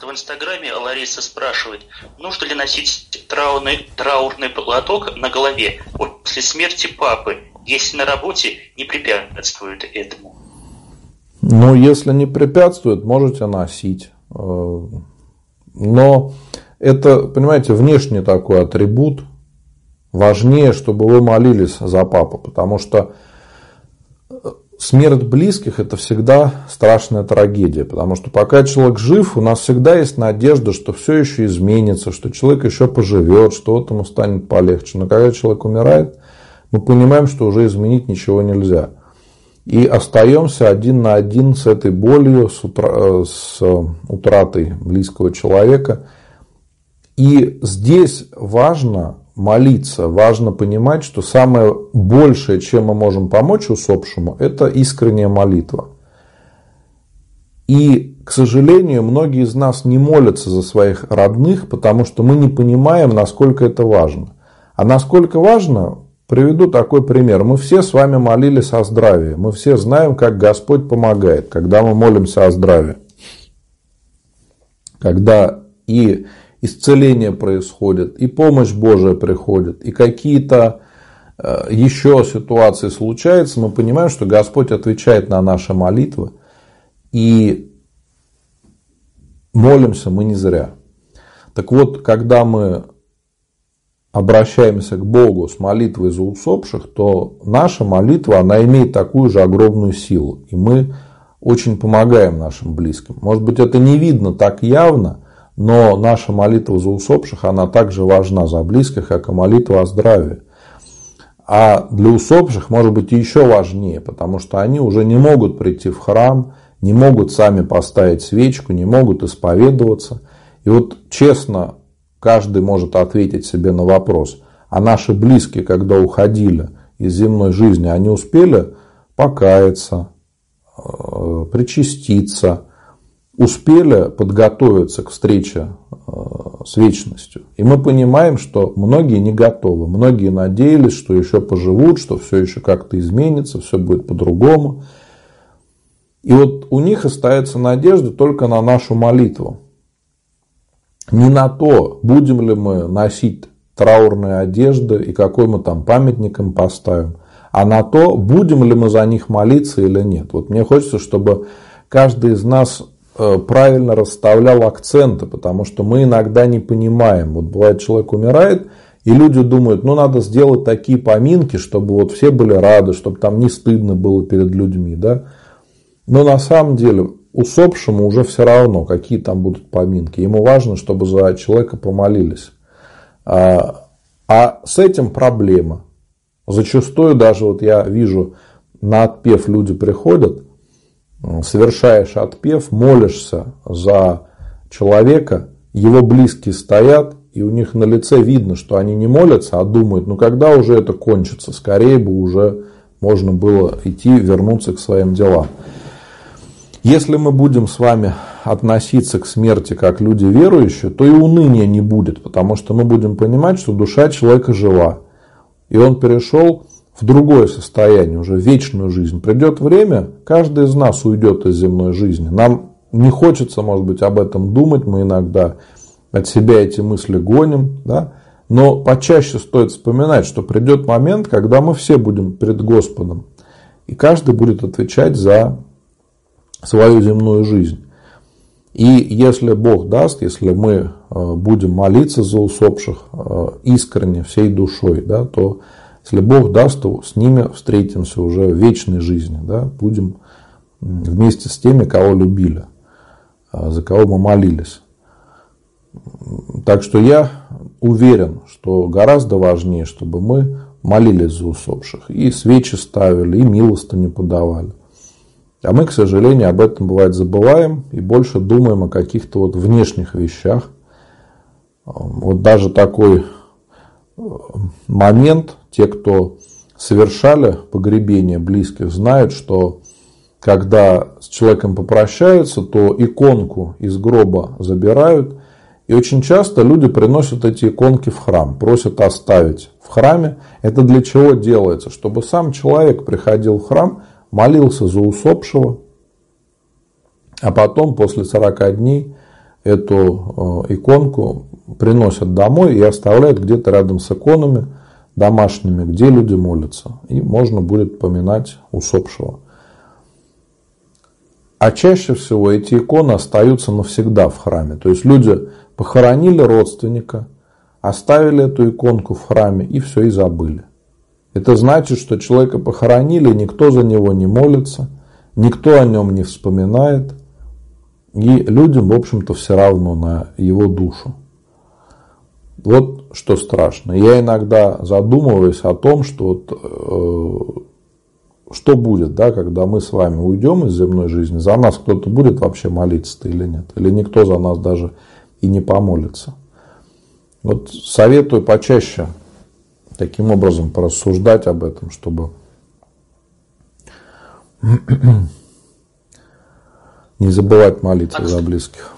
В Инстаграме Лариса спрашивает, нужно ли носить траурный, траурный платок на голове после смерти папы, если на работе не препятствует этому? Ну, если не препятствует, можете носить. Э, но это, понимаете, внешний такой атрибут. Важнее, чтобы вы молились за папу, потому что смерть близких – это всегда страшная трагедия, потому что пока человек жив, у нас всегда есть надежда, что все еще изменится, что человек еще поживет, что вот ему станет полегче. Но когда человек умирает, мы понимаем, что уже изменить ничего нельзя. И остаемся один на один с этой болью, с, утра... с утратой близкого человека. И здесь важно молиться, важно понимать, что самое большее, чем мы можем помочь усопшему, это искренняя молитва. И, к сожалению, многие из нас не молятся за своих родных, потому что мы не понимаем, насколько это важно. А насколько важно, приведу такой пример. Мы все с вами молились о здравии. Мы все знаем, как Господь помогает, когда мы молимся о здравии. Когда и исцеление происходит, и помощь Божия приходит, и какие-то э, еще ситуации случаются, мы понимаем, что Господь отвечает на наши молитвы, и молимся мы не зря. Так вот, когда мы обращаемся к Богу с молитвой за усопших, то наша молитва, она имеет такую же огромную силу. И мы очень помогаем нашим близким. Может быть, это не видно так явно, но наша молитва за усопших, она также важна за близких, как и молитва о здравии. А для усопших может быть еще важнее, потому что они уже не могут прийти в храм, не могут сами поставить свечку, не могут исповедоваться. И вот честно, каждый может ответить себе на вопрос, а наши близкие, когда уходили из земной жизни, они успели покаяться, э, причаститься, успели подготовиться к встрече э, с вечностью. И мы понимаем, что многие не готовы. Многие надеялись, что еще поживут, что все еще как-то изменится, все будет по-другому. И вот у них остается надежда только на нашу молитву. Не на то, будем ли мы носить траурные одежды и какой мы там памятник им поставим, а на то, будем ли мы за них молиться или нет. Вот мне хочется, чтобы каждый из нас правильно расставлял акценты, потому что мы иногда не понимаем. Вот бывает, человек умирает, и люди думают, ну надо сделать такие поминки, чтобы вот все были рады, чтобы там не стыдно было перед людьми. Да? Но на самом деле усопшему уже все равно, какие там будут поминки. Ему важно, чтобы за человека помолились. А, а с этим проблема. Зачастую даже вот я вижу, на отпев люди приходят, совершаешь отпев, молишься за человека, его близкие стоят, и у них на лице видно, что они не молятся, а думают, ну когда уже это кончится, скорее бы уже можно было идти, вернуться к своим делам. Если мы будем с вами относиться к смерти как люди верующие, то и уныния не будет, потому что мы будем понимать, что душа человека жива. И он перешел в другое состояние, уже в вечную жизнь. Придет время, каждый из нас уйдет из земной жизни. Нам не хочется, может быть, об этом думать, мы иногда от себя эти мысли гоним, да? но почаще стоит вспоминать, что придет момент, когда мы все будем перед Господом, и каждый будет отвечать за свою земную жизнь. И если Бог даст, если мы э, будем молиться за усопших э, искренне, всей душой, да, то если Бог даст, то с ними встретимся уже в вечной жизни. Да? Будем вместе с теми, кого любили, а, за кого мы молились. Так что я уверен, что гораздо важнее, чтобы мы молились за усопших. И свечи ставили, и милостыню подавали. А мы, к сожалению, об этом бывает забываем и больше думаем о каких-то вот внешних вещах. Вот даже такой момент, те, кто совершали погребение близких, знают, что когда с человеком попрощаются, то иконку из гроба забирают. И очень часто люди приносят эти иконки в храм, просят оставить в храме. Это для чего делается? Чтобы сам человек приходил в храм, молился за усопшего, а потом после 40 дней эту иконку приносят домой и оставляют где-то рядом с иконами домашними, где люди молятся. И можно будет поминать усопшего. А чаще всего эти иконы остаются навсегда в храме. То есть люди похоронили родственника, оставили эту иконку в храме и все, и забыли. Это значит, что человека похоронили, никто за него не молится, никто о нем не вспоминает, и людям, в общем-то, все равно на его душу. Вот что страшно. Я иногда задумываюсь о том, что вот, э, что будет, да, когда мы с вами уйдем из земной жизни, за нас кто-то будет вообще молиться-то или нет, или никто за нас даже и не помолится. Вот советую почаще таким образом порассуждать об этом, чтобы не забывать молиться за близких.